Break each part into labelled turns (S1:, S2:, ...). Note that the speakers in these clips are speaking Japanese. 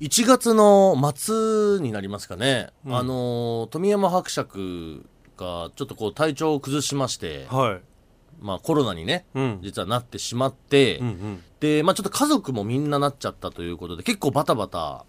S1: 1月の末になりますかね、あの富山伯爵がちょっとこう体調を崩しまして、
S2: はい。
S1: まあ、コロナにね、
S2: うん。
S1: 実はなってしまって、
S2: うん
S1: で、まあ、ちょっと家族もみんななっちゃったということで結構バタバタ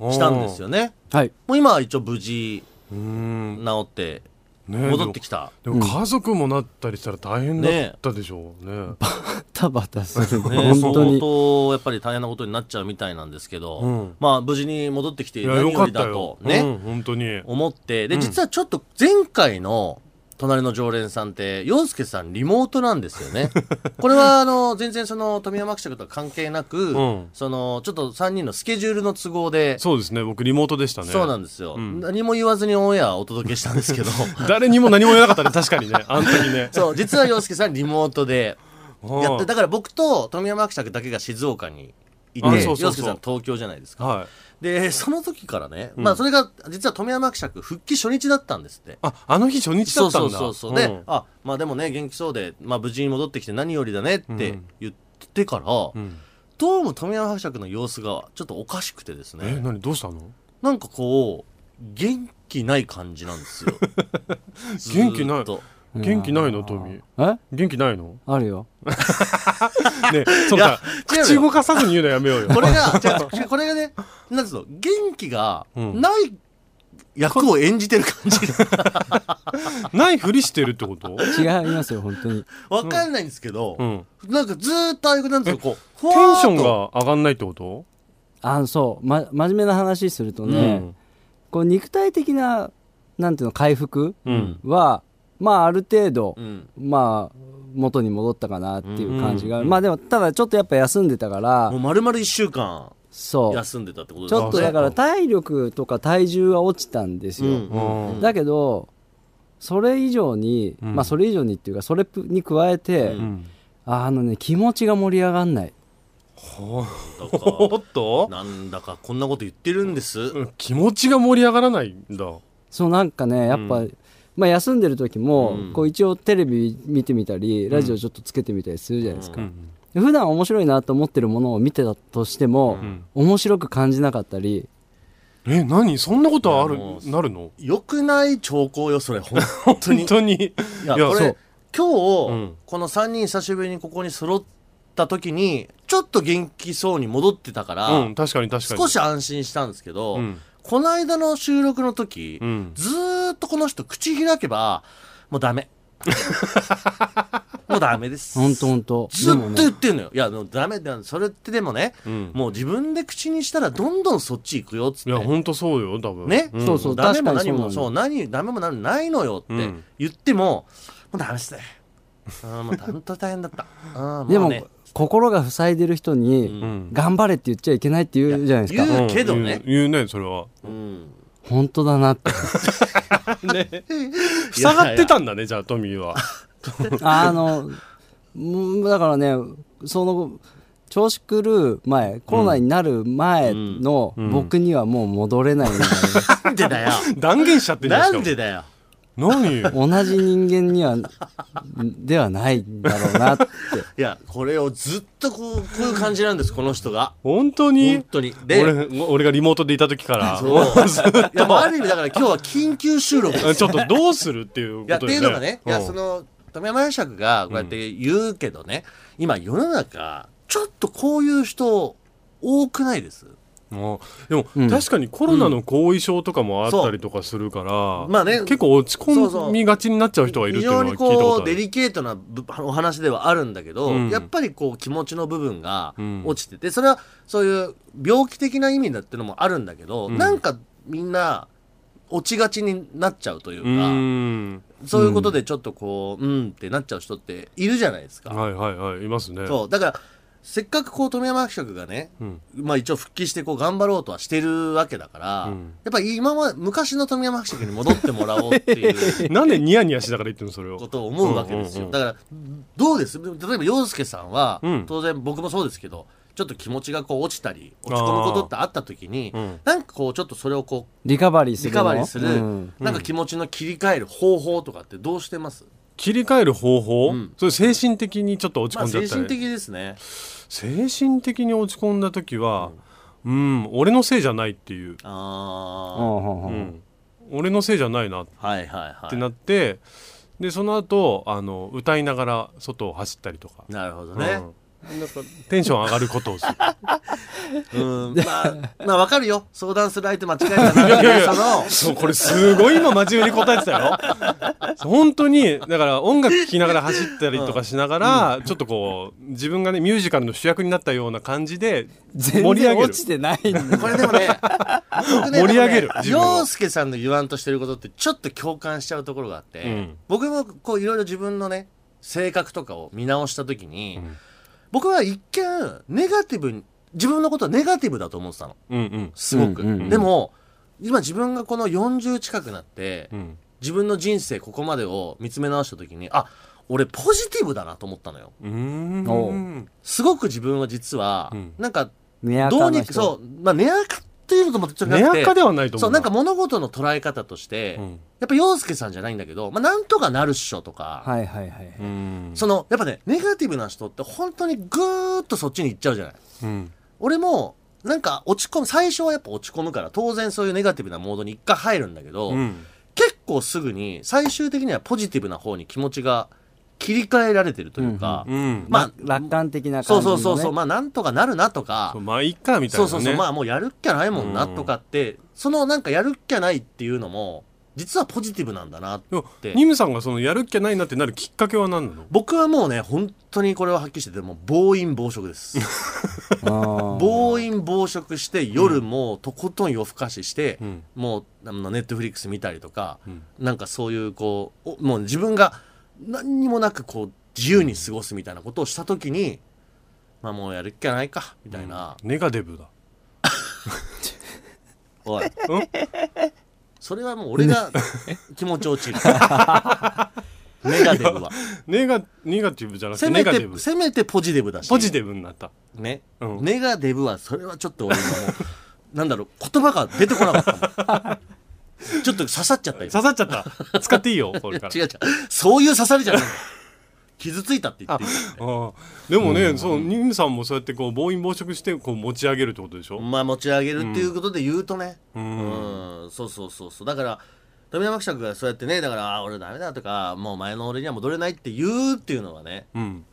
S2: うん
S1: したんですよね。
S3: はい。
S1: もう今は一応無事
S2: うん。
S1: 治って
S2: ね
S1: 戻ってきた、
S2: でもでも家族もなったりしたら大変だったでしょうね。
S3: バタバタする。
S1: ね、
S3: 本当に。
S1: 相。当やっぱり大変なことになっちゃうみたいなんですけど、
S2: うん。
S1: まあ無事に戻ってきて
S2: いやよ
S1: 何よりだ
S2: かったよ。
S1: とね、
S2: うん本当に。
S1: 思って。で
S2: うん。
S1: 実はちょっと前回の隣の常連さんって洋介さんリモートなんですよね。これはあの全然その富山伯爵とは関係なく、
S2: うん。
S1: そのちょっと3人のスケジュールの都合で
S2: そうですね。僕リモートでしたね。
S1: そうなんですよ、
S2: うん。
S1: 何も言わずにオンエアをお届けしたんですけど。
S2: 誰にも何も言わなかったね。確かにね。あの時ね。
S1: そう実は洋介さんリモートでやって
S2: は
S1: だから僕と富山伯爵だけが静岡にいて洋介さん東京じゃないですか。
S2: はい
S1: でその時からね、
S2: うん。
S1: まあそれが実は富山伯爵復帰初日だったんですって。
S2: ああの日初日だ
S1: そうそ
S2: ったんだ。
S1: うそうそう、で
S2: ん。
S1: あまあでもね元気そうで、まあ、無事に戻ってきて何よりだねって
S2: うん。
S1: 言ってから、
S2: うん。
S1: どうも富山伯爵の様子がちょっとおかしくてです
S2: え
S1: ね
S2: 何どうしたの？
S1: なんかこう元気ない感じなんですよ。
S2: 元気ない元気ないのトミー？
S3: え？
S2: 元気ないの？
S3: あるよ。
S2: ね そうか
S1: 違うよ
S2: 口動かさずに言うのやめようよ。
S1: これが違うこれがねなんつうの？元気が
S2: うん。
S1: ない役を演じてる感じ。
S2: ないふりしてるってこと？
S3: 違いますよ、本当に。
S1: わかんないんですけど、
S2: うん。
S1: なんかずーっとああいうなんつうのこうテ
S2: テンションが上がんないってこと？
S3: あの、そう、ま、真面目な話するとね、こう肉体的な、なんていうの、回復
S2: うん。
S3: は、まあ、ある程度、
S1: うん。
S3: まあ、元に戻ったかなっていう感じが、
S2: うん
S3: まあでも、ただちょっとやっぱ休んでたから
S1: もう、丸々1週間
S3: そう、
S1: 休んでたってこと
S3: ちょっとだから体力とか体重は落ちたんですよ。
S1: うん
S3: だけど、それ以上に、
S2: うん。
S3: まあそれ以上にっていうか、それに加えて、
S1: うん。
S2: うん
S3: あのね、気持ちが盛り上がんない。
S1: だか。ら
S2: おっと？
S1: なんだかこんなこと言ってるんです。
S2: うん。気持ちが盛り上がらないんだ。
S3: そうなんかね、やっぱ、
S2: う
S3: まあ休んでる時も、
S1: うん。
S3: こう一応テレビ見てみたり、ラジオちょっとつけてみたりするじゃないですか。
S2: うん。
S3: で普段面白いなと思ってるものを見てたとしても、
S2: うん。
S3: 面白く感じなかったり、
S2: え何？そんなことある？なるの？
S1: 良くない兆候よ、それ、本当に。
S2: 本当に？
S1: いや、これ、今日、
S2: うん。
S1: この3人久しぶりにここに揃った時に、ちょっと元気そうに戻ってたから、
S2: うん確かに確かに。
S1: 少し安心したんですけど、
S2: うん
S1: この間の収録の時、
S2: うん
S1: ずーっとこの人口開けば、もうダメ。もうダメです。
S3: ほんとほんと。
S1: ずっと言ってんのよ。いや、もうダメだ。それってでもね、
S2: うん
S1: もう自分で口にしたらどんどんそっち行くよっつって。
S2: いや本当そうよ多分
S1: ね
S2: ん
S3: そうそう
S1: ダメも何もそう何ダメも何もないのよって
S2: うん
S1: 言っても、もうダメっすねあーもう本当大変だったあ
S3: も、
S1: もうね
S3: 心が塞いでる人に、
S2: うん。
S3: 頑張れって言っちゃいけないって言うじゃないですか。
S1: 言うけどね。
S2: 言う言うねそれは。
S1: うん。
S3: 本当だなって。
S2: 塞がってたんだねじゃあトミーは。
S3: あの、うんだからね、その、調子狂う前、コロナになる前の
S2: うん。
S3: 僕にはもう戻れないんだよね。
S1: なんでだよ。
S2: 断言しちゃってんじゃ
S1: なん
S2: しかも
S1: でだよ
S2: 何？
S3: 同じ人間には、ではないんだろうなって。
S1: いやこれをずっとこうこういう感じなんですこの人が。
S2: 本当に？
S1: 本当に。で
S2: 俺俺がリモートでいた時から。
S1: そう。いやもうある意味だから今日は緊急収録です。
S2: ちょっとどうするっていう
S1: いや、って
S2: ことで
S1: いうのがね、いや、
S2: うん
S1: その、富山伯爵がこうやって言うけどね、今世の中、ちょっとこういう人多くないです？
S2: あでも、
S3: うん。
S2: 確かにコロナの後遺症とかもあったりとかするから、
S1: まあね。
S2: 結構落ち込みがちになっちゃう人がいるっていうのは聞いたこ
S1: ことデリケートなぶお話ではあるんだけど、
S2: うん。
S1: やっぱりこう、気持ちの部分が
S2: うん。
S1: 落ちてて、それはそういう病気的な意味だってのもあるんだけど、
S2: うん。
S1: なんかみんな、落ちがちになっちゃうという
S2: う
S1: か、
S2: ん。
S1: そういうことでちょっとこう、うんってなっちゃう人っているじゃないですか。
S2: はいはいはいいますね。
S1: そう。だからせっかくこう富山伯爵がね、
S2: うん。
S1: まあ一応復帰してこう頑張ろうとはしてるわけだから、
S2: うん。
S1: やっぱり今は昔の富山伯爵に戻ってもらおうっていう
S2: なんでニヤニヤしながら言ってるのそれを。
S1: ことを思うわけですよ、
S2: うんうんうん
S1: だからどうです？例えば洋介さんは、
S2: うん。
S1: 当然僕もそうですけどちょっと気持ちがこう落ちたり落ち込むことってあった時に、
S2: うん。
S1: なんかこうちょっとそれをこ
S3: リカバリーす
S1: うリ
S3: るの？
S1: カバリーする、
S3: うん。
S1: なんか気持ちの切り替える方法とかってどうしてます、
S2: 切り替える方法、
S1: うん。
S2: それ精神的にちょっと落ち
S1: まあ
S2: 込んじゃったり、
S1: 精神的ですね。
S2: 精神的に落ち込んだ時はうん、俺のせいじゃないっていう、
S1: あ
S3: う
S1: あ、
S3: んうんうん。
S2: うん、俺のせいじゃないなっ
S1: はいはいはい。
S2: てなって、でその後あの歌いながら外を走ったりとか、
S1: なるほどね、
S2: うん、なんかテンション上がることをする。
S1: うん、まあ、まあ、わかるよ。相談する相手間違えたな。いやその、
S2: そうこれすごい今真面目に答えてたよ。本当にだから音楽聴きながら走ったりとかしながら、ちょっとこう自分がねミュージカルの主役になったような感じで
S3: 全
S2: 盛り上げる。
S3: 然落ちてない
S1: これでもね、僕ね
S2: 盛り上げる。
S1: 洋介さんの言わんとしてることってちょっと共感しちゃうところがあって、
S2: うん。
S1: 僕もこういろいろ自分のね、性格とかを見直したときに、
S2: ん
S1: 僕は一見、ネガティブに、自分のことはネガティブだと思ってたの。
S2: うんうん。
S1: すごく。
S3: うんうんうん。
S1: でも、今自分がこの40近くなって、
S2: うん。
S1: 自分の人生ここまでを見つめ直したときに、あ、俺ポジティブだなと思ったのよ。
S2: うーん。
S3: お
S1: すごく自分は実は、
S2: うん。
S1: なんか、
S3: 寝
S1: どうにか、そう、まあ、寝垢っていうのともちょっとなくて、
S2: 寝垢ではないと思う
S1: そう、なんか物事の捉え方として、
S2: うん。
S1: やっぱ洋介さんじゃないんだけど、まあ、なんとかなるっしょとか、
S3: はいはいはい。
S2: うん。
S1: その、やっぱね、ネガティブな人って本当にぐーっとそっちに行っちゃうじゃない。
S2: うん。
S1: 俺も、なんか落ち込む、最初はやっぱ落ち込むから、当然そういうネガティブなモードに一回入るんだけど、
S2: うん。
S1: 結構すぐに、最終的にはポジティブな方に気持ちが切り替えられてるというか、
S2: うん
S1: まあ、
S3: 楽観的な
S1: そう
S3: 感じの、ね、
S1: そうそうそう、まあなんとかなるなとか。
S2: そう、まあいいかみたいなね。
S1: そうそうそう、まあもうやるっきゃないもんなとかって、そのなんかやるっきゃないっていうのも、実はポジティブなんだなって。
S2: ニムさんがそのやるっきゃないなってなるきっかけは何なの？
S1: 僕はもうね、本当にこれははっきりしてて、もう暴飲暴食です。暴飲暴食して、夜もうとことん夜更かしして、
S2: うん。
S1: もうあのネットフリックス見たりとか、
S2: ん。
S1: なんかそういうこう、おもう自分が何にもなくこう、自由に過ごすみたいなことをしたときに、まあもうやるっきゃないか、みたいな。
S2: ネガティブだ
S1: おい。
S2: うん？
S1: それはもう俺が気持ち落ちる。ネガティブは。
S2: ネガネガティブじゃなくて
S1: せめて、
S2: ネガティブ
S1: せめてポジティブだし。
S2: ポジティブになった
S1: ね、
S2: うん
S1: ネガティブは、それはちょっと俺今もう、なんだろう、言葉が出てこなかったもん。ちょっと刺さっちゃったよ。
S2: 刺さっちゃった使っていいよ これから
S1: 違う違う。そういう刺さりじゃない。傷ついたって言って
S2: ああでもね、そうニムさんもそうやってこう暴飲暴食してこう持ち上げるってことでしょ、
S1: まあ持ち上げるっていうことで言うとね。う
S2: うん
S1: ん。そうそうそうそう。だから、富山伯爵がそうやってね、だから、あ俺ダメだとか、もう前の俺には戻れないって言うっていうのはね、
S2: うん、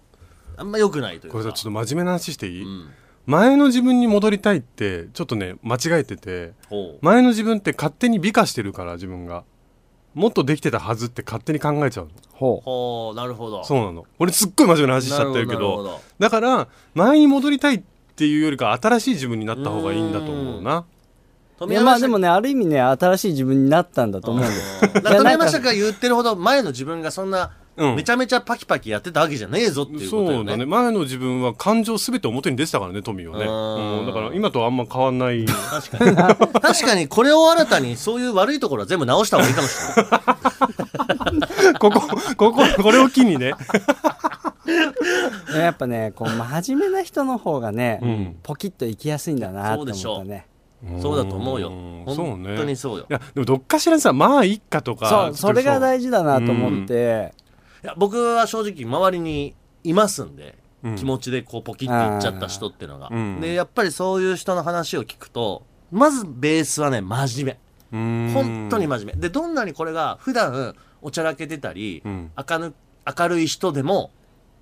S1: あんま良くないというか。
S2: これさちょっと真面目な話していい、
S1: うん。
S2: 前の自分に戻りたいってちょっとね間違えてて。前の自分って勝手に美化してるから自分が。もっとできてたはずって勝手に考えちゃうの。
S3: ほ
S1: ほう、なるほど。
S2: そうなの。俺すっごい真面目な話しちゃってるけ
S1: ど。
S2: だから前に戻りたいっていうよりか新しい自分になった方がいいんだと思うな。
S3: ういやまあでもねある意味ね新しい自分になったんだと思うんだよ。
S1: だから富山伯爵が言ってるほど前の自分がそんな、
S2: うん。
S1: めちゃめちゃパキパキやってたわけじゃねえぞっていうことよね。
S2: そうだね。前の自分は感情すべて表に出てたからね富はね、
S1: うん
S2: うん、だから今とあんま変わんない。
S1: 確かに。確かにこれを新たにそういう悪いところは全部直した方がいいかもしれない。
S2: こここここれを機にね。
S3: やっぱねこう真面目な人の方がね、
S2: うん。
S3: ポキッといきやすいんだなって思ったね。
S1: そうだと思うよ。
S2: ん。そう
S1: 本
S2: ね
S1: 当にそうよ。
S2: いやでもどっかしらにさまあいっかとか
S3: そうそれが
S2: 事
S3: 大事だなと思って、
S1: いや僕は正直周りにいますんで、
S2: うん。
S1: 気持ちでこうポキッといっちゃった人っていうのが、
S2: うん。
S1: でやっぱりそういう人の話を聞くとまずベースはね真面目。本当に真面目。でどんなにこれが普段おちゃらけてたり、
S2: うん。
S1: 明る明るい人でも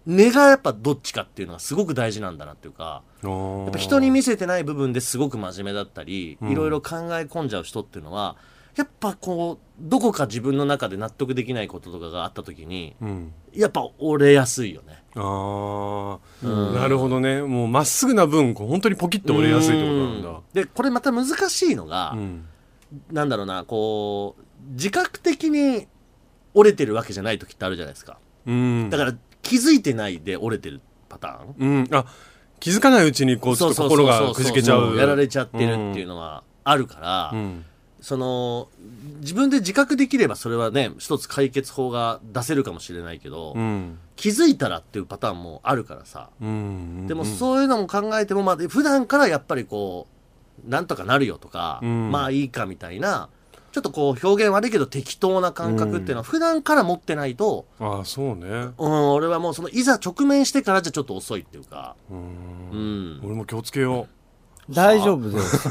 S1: 根がやっぱどっちかっていうのがすごく大事なんだなっていうか
S2: や
S1: やっぱ人に見せてない部分ですごく真面目だったり、
S2: うん。
S1: いろいろ考え込んじゃう人っていうのはやっぱこうどこか自分の中で納得できないこととかがあった時に
S2: うん。
S1: やっぱ折れやすいよね。
S2: ああ、
S1: うん。
S2: なるほどね。もうまっすぐな分こう本当にポキッと折れやすいってことなんだ。
S1: うん。でこれまた難しいのが、
S2: うん。
S1: なんだろうなこう自覚的に折れてるわけじゃない時ってあるじゃないですか。
S2: うん。
S1: だから気づいてないで折れてるパターン。
S2: うん。あ気づかないうちにこうちょっと心がくじけちゃう
S1: やられちゃってるっていうのはあるから、
S2: うん
S1: その自分で自覚できればそれはね一つ解決法が出せるかもしれないけど、
S2: うん。
S1: 気づいたらっていうパターンもあるからさ、
S2: うん
S1: でもそういうのも考えても、まあ、普段からやっぱりこうなんとかなるよとか、
S2: うん。
S1: まあいいかみたいなちょっとこう表現悪いけど適当な感覚っていうのは普段から持ってないと、
S2: ああそうね。
S1: うん、俺はもうそのいざ直面してからじゃちょっと遅いっていうか、
S2: うん。
S1: うん、
S2: 俺も気をつけよ
S3: 大丈夫です。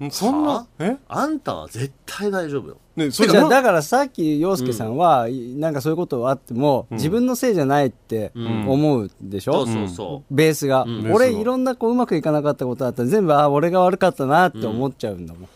S2: うそん
S1: は
S2: なえ？
S1: あんたは絶対大丈夫よ。
S2: ねそ
S3: じゃあだからさっき陽介さんは、なんかそういうことがあっても、
S2: うん。
S3: 自分のせいじゃないって
S1: うん。
S3: 思うでしょ、
S1: そうそうそ
S3: ベースが、
S1: うん。
S3: 俺いろんなこううまくいかなかったことあったら全部あ俺が悪かったなって思っちゃうんだもん、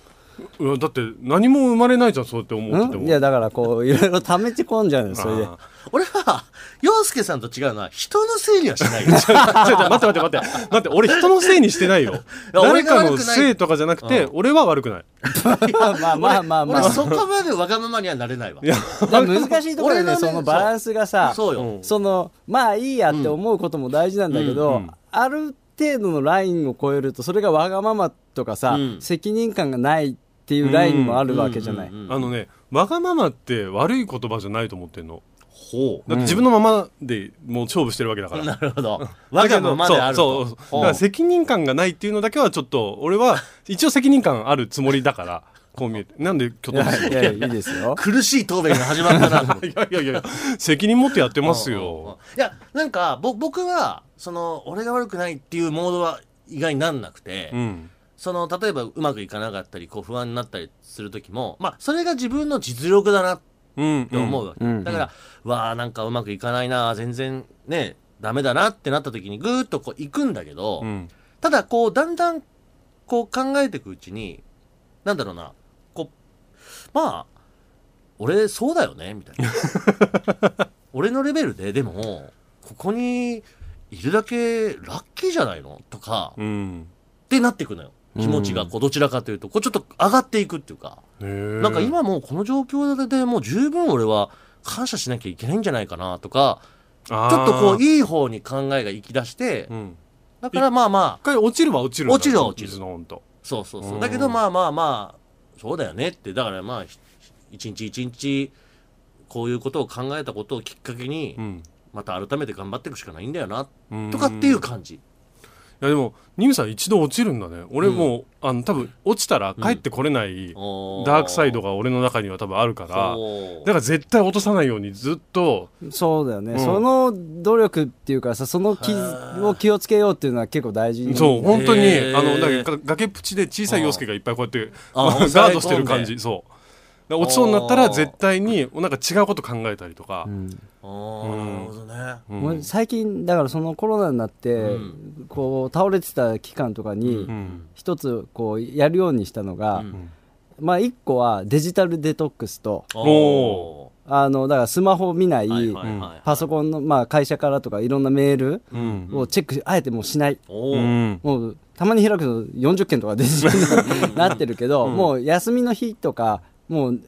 S2: いやだって何も生まれないじゃんそうやって思ってても。
S3: うん？いやだからこういろいろ溜めてこんじゃうのそれで。
S1: 俺は、洋介さんと違うのは人のせいにはしないよ。
S2: ー違う違う待って待って待って。待って俺人のせいにしてないよ。
S1: や
S2: 誰かのせいとかじゃなくて、
S1: うん。
S2: 俺は悪くない。
S3: まあまあまあまあまあ
S1: 俺そこまでわがままにはなれないわ。
S3: だから難しいところでねそのバランスがさ
S1: そう。よ。
S2: うん
S3: そのまあいいやって思うことも大事なんだけど、
S2: うん。うん。
S3: ある程度のラインを超えるとそれがわがままとかさ、
S1: うん。
S3: 責任感がないっていうラインもあるわけじゃない、
S1: うんうんうん
S2: あのねわがままって悪い言葉じゃないと思ってんの。
S1: ほ
S2: だって自分のままでもう勝負してるわけだか
S1: う。
S2: ら。
S1: なるほど。わがままであると。
S2: そうそうそう。だから責任感がないっていうのだけはちょっと俺は一応責任感あるつもりだからこう見えて。なんできょ
S3: い
S2: と
S3: いやいやいいですよ。
S1: 苦しい答弁が始まったな。と思って。
S2: いやいやいや責任持ってやってます
S1: うんうんうん
S2: よ。
S1: いや、なんか、ぼ僕は、その、俺が悪くないっていうモードは意外になんなくて、
S2: うん。
S1: その、例えばうまくいかなかったり、こう不安になったりするときも、まあ、それが自分の実力だなっ
S2: うん
S1: て思うわけ。
S3: うん。
S1: だから、わあなんかうまくいかないな、全然ね、ダメだなってなった時にぐーっとこう行くんだけど、
S2: うん。
S1: ただこう、だんだんこう考えていくうちに、なんだろうな、まあ、俺そうだよね、みたいな。俺のレベルで、でも、ここにいるだけラッキーじゃないの？とか、
S2: うん。
S1: ってなっていくのよ。気持ちが、こう、どちらかというと、こう、ちょっと上がっていくっていうか、
S2: へー。
S1: なんか今もうこの状況でもう十分俺は感謝しなきゃいけないんじゃないかなとか、ちょっとこう、いい方に考えが行き出して
S2: う、ん。
S1: だからまあまあ、
S2: 一回落ちるは落ちる
S1: 落ちるは落ちる。そうそうそう。う。
S2: ん。
S1: だけどまあまあまあ、そうだよねって、だからまあ、ひ一日一日、こういうことを考えたことをきっかけに
S2: う、ん。
S1: また改めて頑張っていくしかないんだよな、
S2: うん。
S1: とかっていう感じ。
S2: いやでもニムさん一度落ちるんだね。俺もう、あの多分落ちたら帰ってこれない
S1: お
S2: ダークサイドが俺の中には多分あるからだから絶対落とさないようにずっと
S3: そうだよね、
S2: うん。
S3: その努力っていうかさその気を気をつけようっていうのは結構大事
S2: そう本当にあのだから崖っぷちで小さい洋介がいっぱいこうやって
S1: あ
S2: ガードしてる感じ。そう落ちそうになったら絶対になんか違うこと考えたりとか、
S3: うん。
S1: あーなるほどね。
S2: うん。
S3: もう最近だからそのコロナになって、
S1: うん。
S3: こう倒れてた期間とかに
S2: うん。
S3: 一つこうやるようにしたのが、
S1: うん。
S3: まあ一個はデジタルデトックスと
S1: お
S3: あのだからスマホを見ない、
S1: ーはいはいはいはい。
S3: パソコンの、まあ、会社からとかいろんなメール
S2: うん。
S3: をチェックあえてもうしない、もうたまに開くと40件とか出てなってるけど、もう休みの日とかもう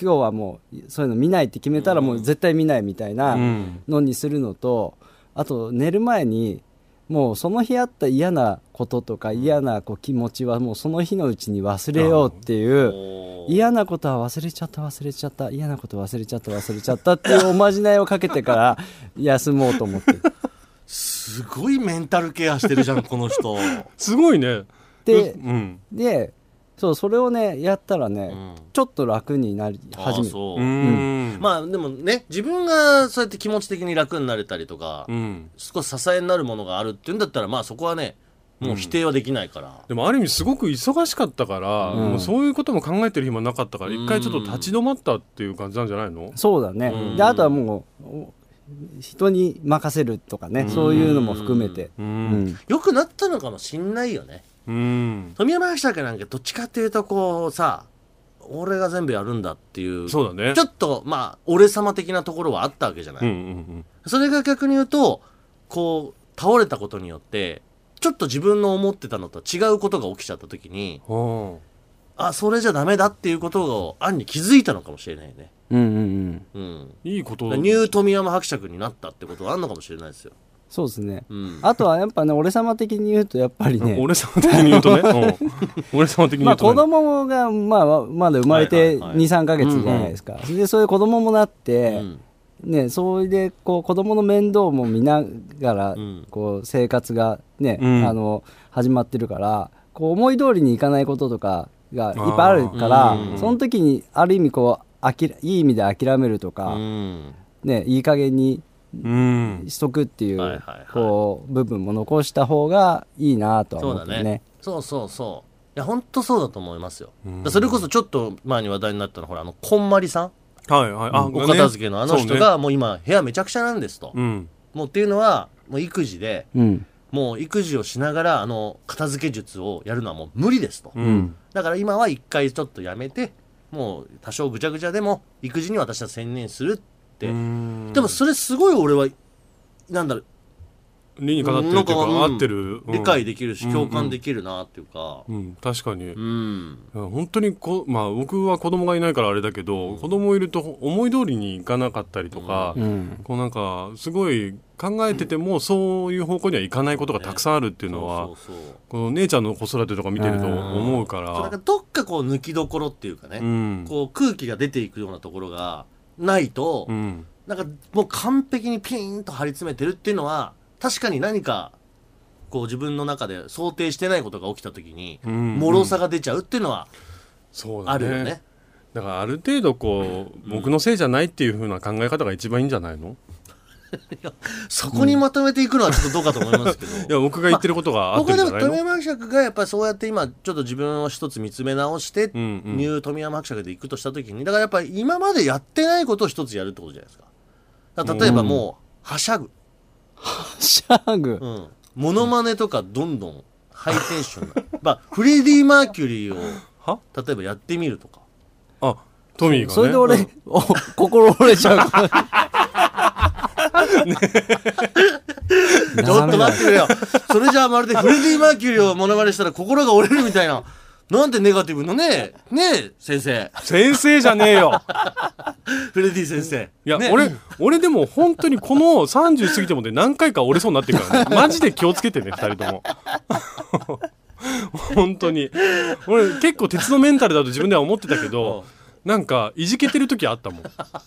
S3: 今日はもうそういうの見ないって決めたらもう絶対見ないみたいな
S2: うん。
S3: のにするのとあと寝る前にもうその日あった嫌なこととか嫌なこう気持ちはもうその日のうちに忘れようっていう嫌なことは忘れちゃった忘れちゃった嫌なこと忘れちゃった忘れちゃったっていう おまじないをかけてから休もうと思って。る
S1: すごいメンタルケアしてるじゃん、この人。
S2: すごいね。
S3: で
S2: うん。
S3: でそうそれをねやったらね、
S1: うん。
S3: ちょっと楽になり始める。
S1: う。う。
S2: ん。
S1: まあでもね、自分がそうやって気持ち的に楽になれたりとか、
S2: うん。
S1: 少し支えになるものがあるっていうんだったら、まあそこはね、もう否定はできないから。
S2: でもある意味すごく忙しかったから、
S3: うん。
S2: もうそういうことも考えてる暇なかったから一回ちょっと立ち止まったっていう感じなんじゃないの？
S3: そうだね、
S1: うん。
S3: であとはもうお人に任せるとかね、そういうのも含めて、
S2: う
S3: うん。ん
S1: 良くなったのかもしんないよね。
S2: うん
S1: 富山伯爵なんかどっちかっていうとこうさ、俺が全部やるんだっていう、
S2: そうだね
S1: ちょっとまあ、俺様的なところはあったわけじゃない？
S2: うんうん
S1: それが逆に言うと、こう、倒れたことによって、ちょっと自分の思ってたのと違うことが起きちゃった時に、あ、それじゃダメだっていうことを、暗に気づいたのかもしれないね。
S3: うんうんうん
S1: うん。
S2: あいいこと
S1: ニュー富山伯爵になったってことはあんのかもしれないですよ。
S3: そうですね。
S1: うん。
S3: あとはやっぱね俺様的に言うとやっぱりね。
S2: 俺様的に言うとね、うん、俺様的に
S3: まあ子
S2: 言うとね、
S3: 供が、まあ、まだ生まれて
S1: はいはいはい。
S3: 23か月じゃないですか、でそういう子供もなって、
S1: うん。
S3: ね、それでこう子供の面倒も見ながら、
S1: うん。
S3: こう生活が、ね
S2: うん。
S3: あの始まってるからこう思い通りにいかないこととかがいっぱいあるから、
S1: うん。
S3: その時にある意味こうあきいい意味で諦めるとか、
S1: うん。
S3: ね、いい加減に
S2: うん
S3: しとくっていう,、こう部分も残した方がいいなとは
S1: そうだね。
S3: 思ってね。
S1: そうそうそう。いや本当そうだと思いますよ、それこそちょっと前に話題になったのはほらあのこんまりさん。
S2: はいはい。あ、
S1: お片付けのあの人
S2: ね。
S1: がもう今部屋めちゃくちゃなんですと、もうっていうのはもう育児で
S3: うん。
S1: もう育児をしながらあの片付け術をやるのはもう無理ですと、
S2: うん。
S1: だから今は一回ちょっとやめてもう多少ぐちゃぐちゃでも育児に私は専念するって、
S2: うん。
S1: でもそれすごい俺はなんだろう。
S2: 理にかなってるっていうか、合ってる、うん。
S1: 理解できるし、
S2: うん。
S1: 共感できるなっていうか。
S2: うん。確かに、
S1: うん、
S2: 本当にこ、まあ、僕は子供がいないからあれだけど、子供いると思い通りにいかなかったりとか、
S3: うん。
S2: こうなんかすごい考えててもそういう方向にはいかないことがたくさんあるっていうのは、
S1: そうそうそう。
S2: この姉ちゃんの子育てとか見てると思うから、
S1: そうなんかどっかこう抜きどころっていうかね、
S2: うん。
S1: こう空気が出ていくようなところがないと、
S2: うん。
S1: なんかもう完璧にピーンと張り詰めてるっていうのは確かに何かこう自分の中で想定してないことが起きた時に
S2: うん
S1: 脆さが出ちゃうっていうのは
S2: そうだ
S1: あるよね。
S2: だからある程度こう、僕のせいじゃないっていう風な考え方が一番いいんじゃないの？
S1: そこにまとめていくのはちょっとどうかと思いますけど。
S2: いや僕が言ってることが合っ
S1: 僕はでも
S2: てるんじゃないの？
S1: 富山伯爵がやっぱりそうやって今ちょっと自分を一つ見つめ直して、
S2: うんうん。
S1: ニュー富山伯爵で行くとした時に。だからやっぱり今までやってないことを一つやるってことじゃないですか。例えばもう、はしゃぐ、
S3: シャグ
S1: うん、モノマネとかどんどんハイテンションな。まあフレディ・マーキュリーを
S2: は？
S1: 例えばやってみるとか。
S2: あトミーがね。
S3: それで俺、お心折れちゃう
S1: ちょっと待ってくれよ。それじゃあまるでフレディ・マーキュリーをモノマネしたら心が折れるみたいな。なんてネガティブなね。ねえ先生。
S2: 先生じゃねえよ。
S1: フレディ先生。
S2: いや、
S1: ね
S2: 俺俺でも本当にこの30過ぎてもね何回か折れそうになってるからね。マジで気をつけてね2人とも。本当に。俺結構鉄のメンタルだと自分では思ってたけどなんかいじけてる時あったもん。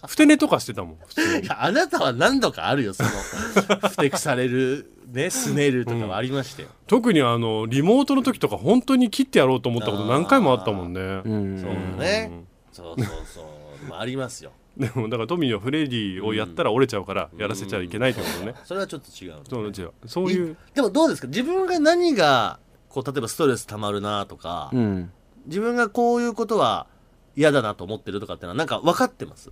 S2: ふて寝とかしてたもん普通に。
S1: いやあなたは何度かあるよそのふてくされるねすねるとかはありましたよ、
S2: 特にあのリモートの時とか本当に切ってやろうと思ったこと何回もあったもんね。
S3: うん。
S1: そうだね、そうそうそう、まあ、ありますよ。
S2: でもだからトミーはフレディをやったら折れちゃうからやらせちゃいけないってことね、
S1: それはちょっと違う、
S2: そう違う。そういう。
S1: でもどうですか？自分が何がこう例えばストレス溜まるなとか、
S3: うん。
S1: 自分がこういうことは嫌だなと思ってるとかってのはなんか分かってます？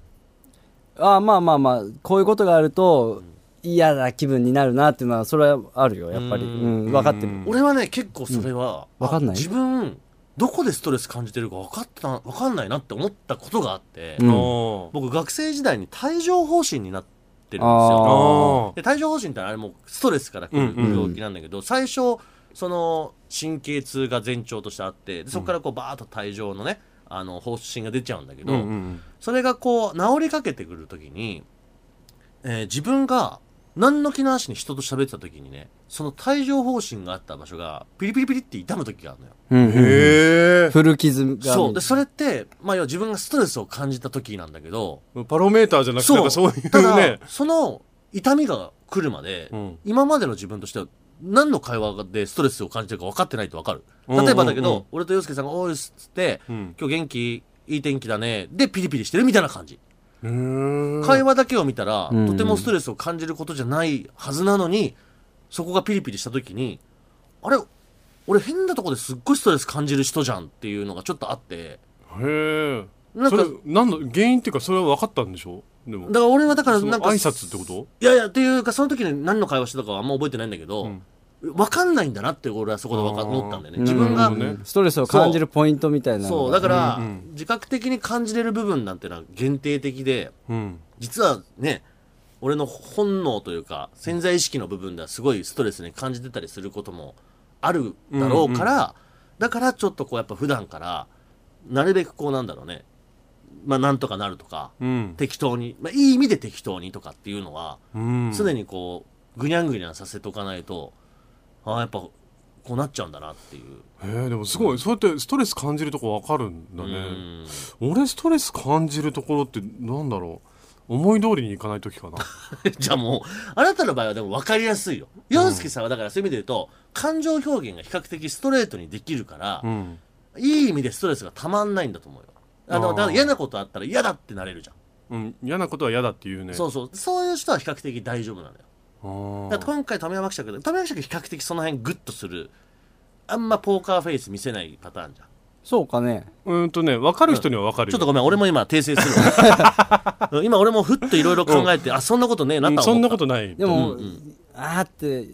S3: あまあまあまあこういうことがあると嫌な気分になるなっていうのはそれはあるよやっぱり、
S1: う
S3: うんん分かってる、
S2: うん
S1: 俺はね結構それは、
S3: うん。わかんない？
S1: あ自分どこでストレス感じてるか分かってた分かんないなって思ったことがあって、
S3: うん。
S2: あ
S1: 僕学生時代に帯状疱疹になってるんです
S3: あ
S1: よ。
S2: あ
S1: で帯状疱疹ってあれもうストレスから来る
S2: うんうん
S1: 病気なんだけど、最初その神経痛が前兆としてあってでそこからこうバーッと帯状のねあの疱疹が出ちゃうんだけど、
S2: うんうん
S1: それがこう治りかけてくる時に、えー自分が何の気なしに人と喋ってた時にねその帯状疱疹があった場所がピリピリピリって痛む時があるのよ。
S3: うんうん
S2: へえ
S3: 古傷が
S1: そう。でそれって、まあ、要は自分がストレスを感じた時なんだけど
S2: パロメーターじゃなくてなんかそういう
S1: ただ
S2: ね
S1: その痛みが来るまで、
S2: うん。
S1: 今までの自分としては何の会話でストレスを感じてるか分かってないと分かる。
S2: うん
S1: 例えばだけど、
S2: うん。うん
S1: 俺と洋介さんが「おいっす」っつって、
S2: うん。
S1: 今日元気いい天気だね」でピリピリしてるみたいな感じ、会話だけを見たら、
S3: うん。
S1: とてもストレスを感じることじゃないはずなのにそこがピリピリした時にあれ？俺変なとこですっごいストレス感じる人じゃんっていうのがちょっとあって。
S2: へえ
S1: なんか
S2: それなんだ原因っていうかそれは分かったんでしょ？でも。
S1: だから俺はだからなんか
S2: 挨拶ってこと？
S1: いやいやっていうかその時に何の会話してたかはあんま覚えてないんだけど、
S2: うん。
S1: 分かんないんだなって俺はそこで分かったんだよね自分が、
S2: うんね。
S3: ストレスを感じるポイントみたいな
S1: そうだから、
S2: うんうん
S1: 自覚的に感じれる部分なんてのは限定的で
S2: うん。
S1: 実はね俺の本能というか潜在意識の部分ではすごいストレスに感じてたりすることもあるだろうから、だからちょっとこうやっぱ普段からなるべくこうなんだろうねまあなんとかなるとか、
S2: うん。
S1: 適当に、まあ、いい意味で適当にとかっていうのは、
S2: うん。
S1: 常にこうぐにゃんぐにゃんさせとかないとああやっぱこうなっちゃうんだなっていう。
S2: へえでもすごい。そうやってストレス感じるとこわかるんだね。
S1: うん。
S2: 俺ストレス感じるところってなんだろう。思い通りにいかない時かな。
S1: じゃあもうあなたの場合はでも分かりやすいよ。洋介さんはだからそういう意味で言うと感情表現が比較的ストレートにできるから、
S2: うん。
S1: いい意味でストレスがたまんないんだと思うよあのだから嫌なことあったら嫌だってなれるじゃん、
S2: うん。嫌なことは嫌だっていうね。
S1: そうそう。そういう人は比較的大丈夫なのよ。
S2: あー。
S1: だから今回富山伯爵で富山伯爵比較的その辺グッとするあんまポーカーフェイス見せないパターンじゃん。
S3: そうかね。
S2: うーんとね分かる人には分かるよ。
S1: ちょっとごめん俺も今訂正するわ。うん。今俺もふっといろいろ考えて、あそんなことねえなとは思った。
S2: うん。そんなことない。
S3: でも、
S1: うんうん。
S3: あーって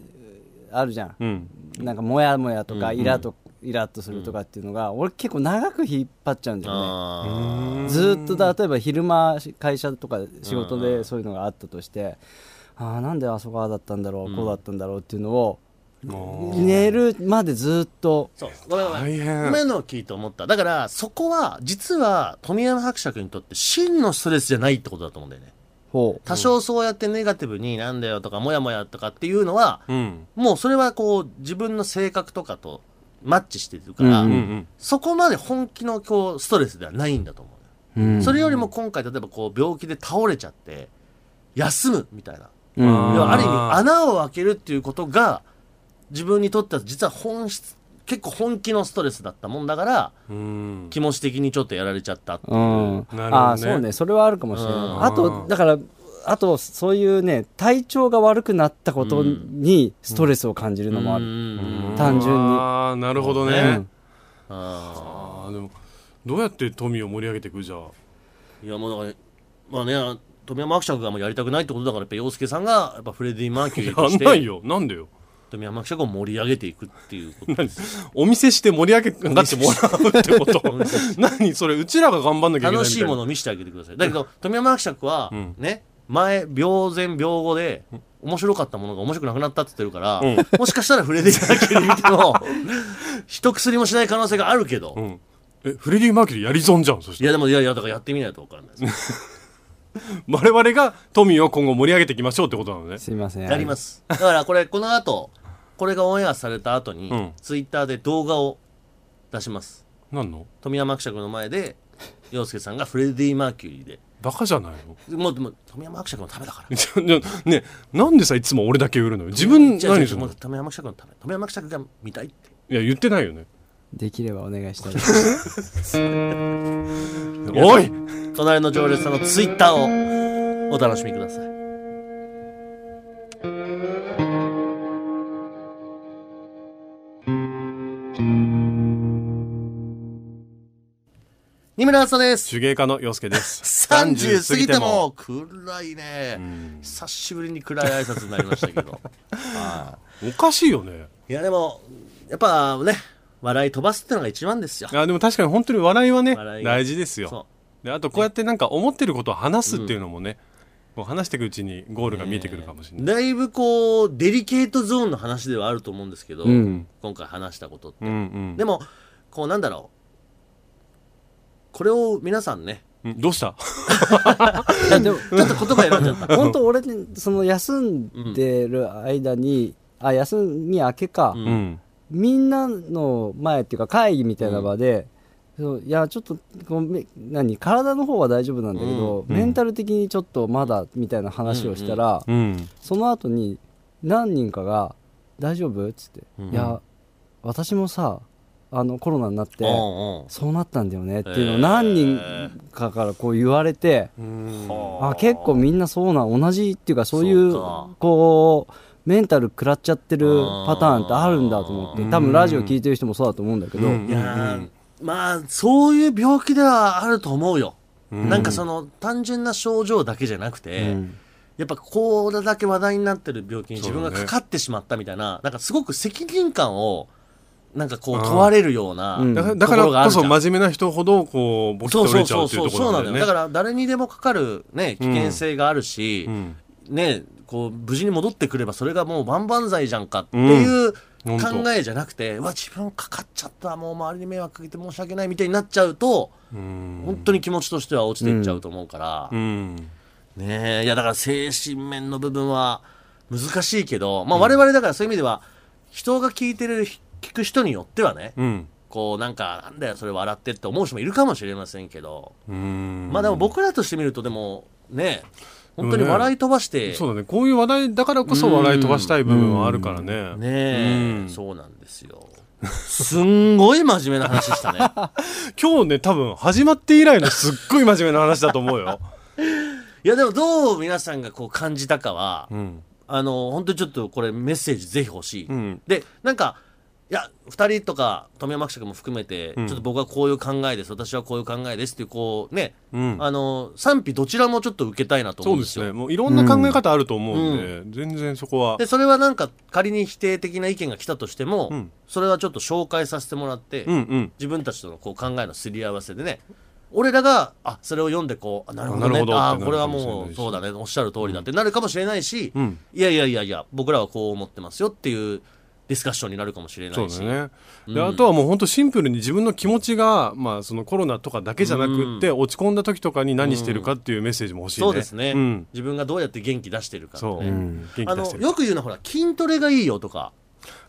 S3: あるじゃん。
S2: うん。
S3: なんかモヤモヤとか
S1: うん
S3: イラと、イラッとするとかっていうのが、俺結構長く引っ張っちゃうんだよね。
S1: あ
S3: ずーっと例えば昼間会社とか仕事でそういうのがあったとして、ああなんであそこだったんだろう、こうだったんだろうっていうのを
S2: も
S3: 寝るまでずーっと。
S1: ーそう。ごめんごめん。
S2: 大変。
S1: ごめんのを聞いて思った。だからそこは実は富山伯爵にとって真のストレスじゃないってことだと思うんだよね。
S3: ほう。
S1: 多少そうやってネガティブになんだよとかモヤモヤとかっていうのは
S2: うん。
S1: もうそれはこう自分の性格とかとマッチしてるから、
S3: う
S2: うん。ん
S1: そこまで本気のこうストレスではないんだと思う
S3: うん。
S1: それよりも今回例えばこう病気で倒れちゃって休むみたいな。
S3: うん。
S2: あー
S1: 要はある意味穴を開けるっていうことが自分にとっては実は本質結構本気のストレスだったもんだから
S2: うん。
S1: 気持ち的にちょっとやられちゃったっていう。
S3: うん、
S2: ね。
S3: ああそうねそれはあるかもしれない、
S1: うん。
S3: あとだからあとそういうね体調が悪くなったことにストレスを感じるのもある、
S1: うん
S3: 単純に。
S2: ああなるほど
S1: そう
S2: ね
S1: ね
S2: ああでもどうやって富を盛り上げていくじゃあ？
S1: いやもうだからまあね富山伯爵がもうやりたくないってことだからやっぱ洋介さんがやっぱフレディ・マーキュリーとして
S2: やんないよ。なんでよ？
S1: 富山伯爵を盛り上げていくっていうこと
S2: 何？お店して盛り上げてもらうってこと？何？それうちらが頑張んなきゃいけないみたいな。
S1: 楽しいものを見せてあげてください。だけど富山伯爵は
S2: ん。
S1: ね前病前病後で面白かったものが面白くなくなったって言ってるから、
S2: うん。
S1: もしかしたらフレディ・マーキュリー見ても 一薬もしない可能性があるけど、
S2: うん。えフレディ・マーキュリーやり損じゃんそして。
S1: いやでもいやいやだからやってみないと分からないです。
S2: 我々が富を今後盛り上げていきましょうってことなのね。
S3: すいません。
S1: やります。だからこれこの後これがオンエアされた後に、
S2: うん。
S1: ツイッターで動画を出します。
S2: 何の？
S1: 富山伯爵の前で洋介さんがフレディ・マーキュリーで。
S2: バカじゃないの？
S1: もうでも富山伯爵のためだから。
S2: ねなんでさいつも俺だけ売るのよ？自分何するの？
S1: 富山伯爵のため富山伯爵が見たいって。
S2: いや言ってないよね。
S3: できればお願いしたい。で す
S2: おい
S1: 隣の常連さんのツイッターをお楽しみください二村敦です。
S2: 手芸家の洋介です。
S1: 30過ぎても。暗いね。
S2: ん
S1: 久しぶりに暗い挨拶になりましたけど。は
S2: おかしいよね。
S1: いいやでもやっぱね笑い飛ばすってのが一番ですよ。
S2: あでも確かに本当に笑いはね大事です
S1: そ
S2: よであとこうやってなんか思ってることを話すっていうのもね、こう話していくうちにゴールが見えてくるかもしれない、
S1: だいぶこうデリケートゾーンの話ではあると思うんですけど、
S3: うん。
S1: 今回話したことって、
S2: うんうん。
S1: でもこうなんだろうこれを皆さんね。
S2: うんどうした？
S3: いやでも
S1: ちょっと言葉選んじゃった。
S3: 本当俺ねその休んでる間に、あ休み明けか、
S1: うん。
S2: うん
S3: みんなの前っていうか会議みたいな場で、そういやちょっとこうめ何体の方は大丈夫なんだけど、
S2: うん。
S3: メンタル的にちょっとまだみたいな話をしたら、
S2: うん。
S3: その後に何人かが「大丈夫?」っつって「
S1: うん。
S3: いや私もさあのコロナになってそうなったんだよね」っていうのを何人かからこう言われて、
S2: うん
S3: あ結構みんなそうなん同じっていうかそういうこうメンタル食らっちゃってるパターンってあるんだと思って多分ラジオ聞いてる人もそうだと思うんだけど、
S1: まあそういう病気ではあると思うよ、
S2: うん。
S1: なんかその単純な症状だけじゃなくて、
S3: うん。
S1: やっぱこれだけ話題になってる病気に自分がかかってしまったみたいな、なんかすごく責任感をなんかこう問われるような、
S3: うん。
S2: だから
S1: ころがあるじゃん。
S2: こそ真面目な人ほどこうボキッと折れちゃうっていうところなんだよ。ね
S1: だから誰にでもかかるね危険性があるし、
S2: うん。
S1: ねこう無事に戻ってくればそれがもう万々歳じゃんかっていう
S2: うん
S1: 考えじゃなくて、うわ自分かかっちゃった。もう周りに迷惑かけて申し訳ないみたいになっちゃうと、
S2: うん。
S1: 本当に気持ちとしては落ちていっちゃうと思うから、
S2: うん。
S1: ねえいやだから精神面の部分は難しいけど、まあ、我々だからそういう意味では人が聞いてる聞く人によってはね、
S2: うん。
S1: こうなんかなんだよそれ笑ってって思う人もいるかもしれませんけど、まあでも僕らとしてみるとでもね本当に笑い飛ばして、
S2: そうだね。こういう話題だからこそ笑い飛ばしたい部分はあるからね。
S1: ねえ、
S2: うん。
S1: そうなんですよ。すんごい真面目な話したね。
S2: 今日ね多分始まって以来のすっごい真面目な話だと思うよ、
S1: いやでもどう皆さんがこう感じたかは、
S2: うん。
S1: あの本当にちょっとこれメッセージぜひ欲しい、
S2: うん。
S1: でなんかいや2人とか富山記者も含めて、
S2: うん。
S1: ちょっと僕はこういう考えです。私はこういう考えですっていうこうね、
S2: うん。
S1: あの賛否どちらもちょっと受けたいなと思
S2: そううんで
S1: ですよ。
S2: すねもういろんな考え方あると思うんで、全然そこは。
S1: でそれはなんか仮に否定的な意見が来たとしても、
S2: うん。
S1: それはちょっと紹介させてもらって、
S2: うんうん。
S1: 自分たちとのこう考えのすり合わせでね。俺らがあそれを読んでこうあなるほどね。あこれは
S2: も
S1: うそうだね。おっしゃる通りだってなるかもしれないし、
S2: うん。
S1: いやいやいやいや僕らはこう思ってますよっていうディスカッションになるかもしれないし。
S2: そうだね。であとはもう本当シンプルに自分の気持ちが、まあ、そのコロナとかだけじゃなくって、落ち込んだ時とかに何してるかっていうメッセージも欲しいね。
S1: そうですね、
S2: うん、
S1: 自分がどうやって元気出してるかね、
S2: 元気
S1: あの
S2: 出してる。
S1: よく言うのはほら筋トレがいいよとか、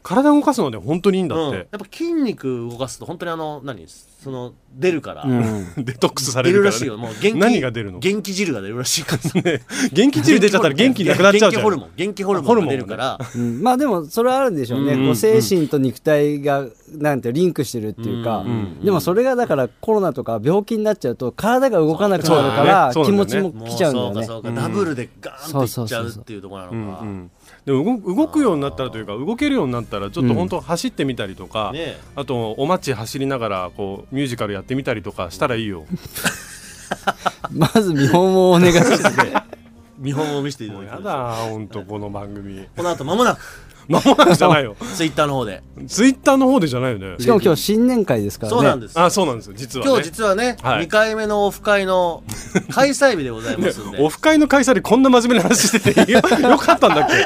S2: 体動かすのはね本当にいいんだ
S1: うん、やっ
S2: って、
S1: ぱ筋肉動かすと本当にあの何？その出るから、
S3: うん。
S2: デトックスされ
S1: 出る
S2: るからら、ね、
S1: しいよ。もう元気
S2: 何が出るの？
S1: 元気汁が出るらしいから。
S2: ね元気汁出ちゃったら元気なくなっちゃうじゃん。
S1: 元気ホルモン。元気ホルモンが出るから、
S3: うん。まあでもそれはあるんでしょうね、
S1: うん。
S3: こう精神と肉体がなんてリンクしてるっていうか、
S1: うん。
S3: でもそれがだからコロナとか病気になっちゃうと体が動かなくなるから気持ちも来ちゃうんだよね。
S1: ダブルでガーンっていっちゃうっていうところなのか、
S2: うんうんでも動動くようになったらというか動けるようになったらちょっと本当走ってみたりとか、
S1: ね
S2: あとお街走りながらこうミュージカルやってみたりとかしたらいいよ。
S3: まず見本をお願いして
S1: 見本を見せていただきまし
S2: やだ本当この番組。
S1: この後間もなく
S2: 間もなくじゃないよ。
S1: ツイッターの方で、
S2: ツイッターの方でじゃないよね。
S3: しかも今日新年会ですからね。
S1: そうなんです。
S2: あそうなんですよ実はね。
S1: 今日実はね、
S2: はい。
S1: 2回目のオフ会の開催日でございますんで、
S2: オフ会の開催でこんな真面目な話しててよ よかったんだっけ？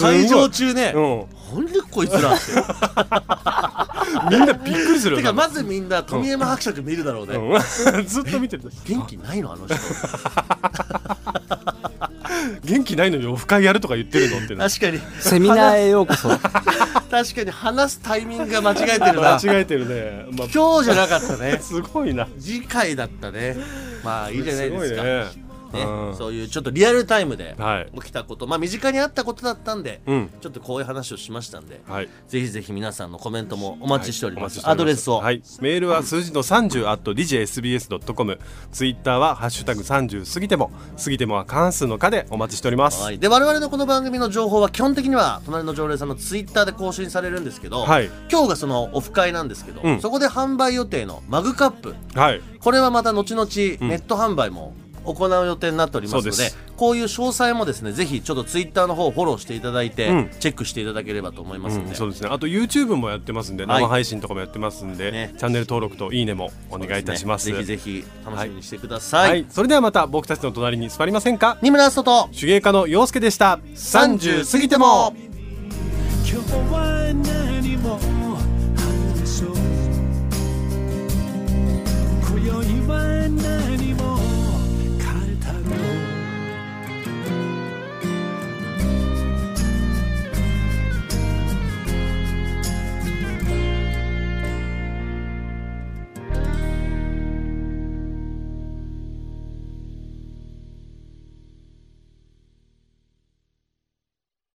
S1: 会場中ね、
S2: う
S1: なんでこいつらって。
S2: ん、みんなびっくりするよ
S1: てかまずみんな富山伯爵見るだろうね、
S2: うん。ずっと見てる。
S1: 元気ないのあの人
S2: 元気ないのにオフ会やるとか言ってるのってな
S1: 確かに。
S3: セミナーへようこそ。
S1: 確かに話すタイミングが間違えてるな。
S2: 間違えてるね、まあ、
S1: 今日じゃなかったね。
S2: すごいな。
S1: 次回だったね。まあいいじゃないですか。
S2: すごいね
S1: ね。
S2: うん。
S1: そういうちょっとリアルタイムで
S2: はい。
S1: 起きたこと、まあ身近にあったことだったんで、
S2: うん。
S1: ちょっとこういう話をしましたんで、
S2: はい。
S1: ぜひぜひ皆さんのコメントもお待ちしております,、
S2: はい。
S1: アドレスを、
S2: はい、メールは数字の30 at djsbs.com ツイッターはハッシュタグ30過ぎても過ぎてもは関数の課でお待ちしております。
S1: はい、で我々のこの番組の情報は基本的には隣の常連さんのツイッターで更新されるんですけど、
S2: はい。
S1: 今日がそのオフ会なんですけど、
S2: うん。
S1: そこで販売予定のマグカップ。
S2: はい。
S1: これはまた後々ネット販売も行う予定になっておりますのでこういう詳細もですねぜひちょっとツイッターの方をフォローしていただいて、
S2: うん、
S1: チェックしていただければと思いますので、
S2: うん、そうですね。あと YouTube もやってますんで、生配信とかもやってますんで、
S1: ね、
S2: チャンネル登録といいねもお願いいたします、ね、
S1: ぜひぜひ楽しみにしてください、
S2: はい。はい、それではまた僕たちの隣に座りませんか？
S1: 三村外
S2: 手芸家の陽介でした。三十過ぎても。
S4: 今日は何も今宵は何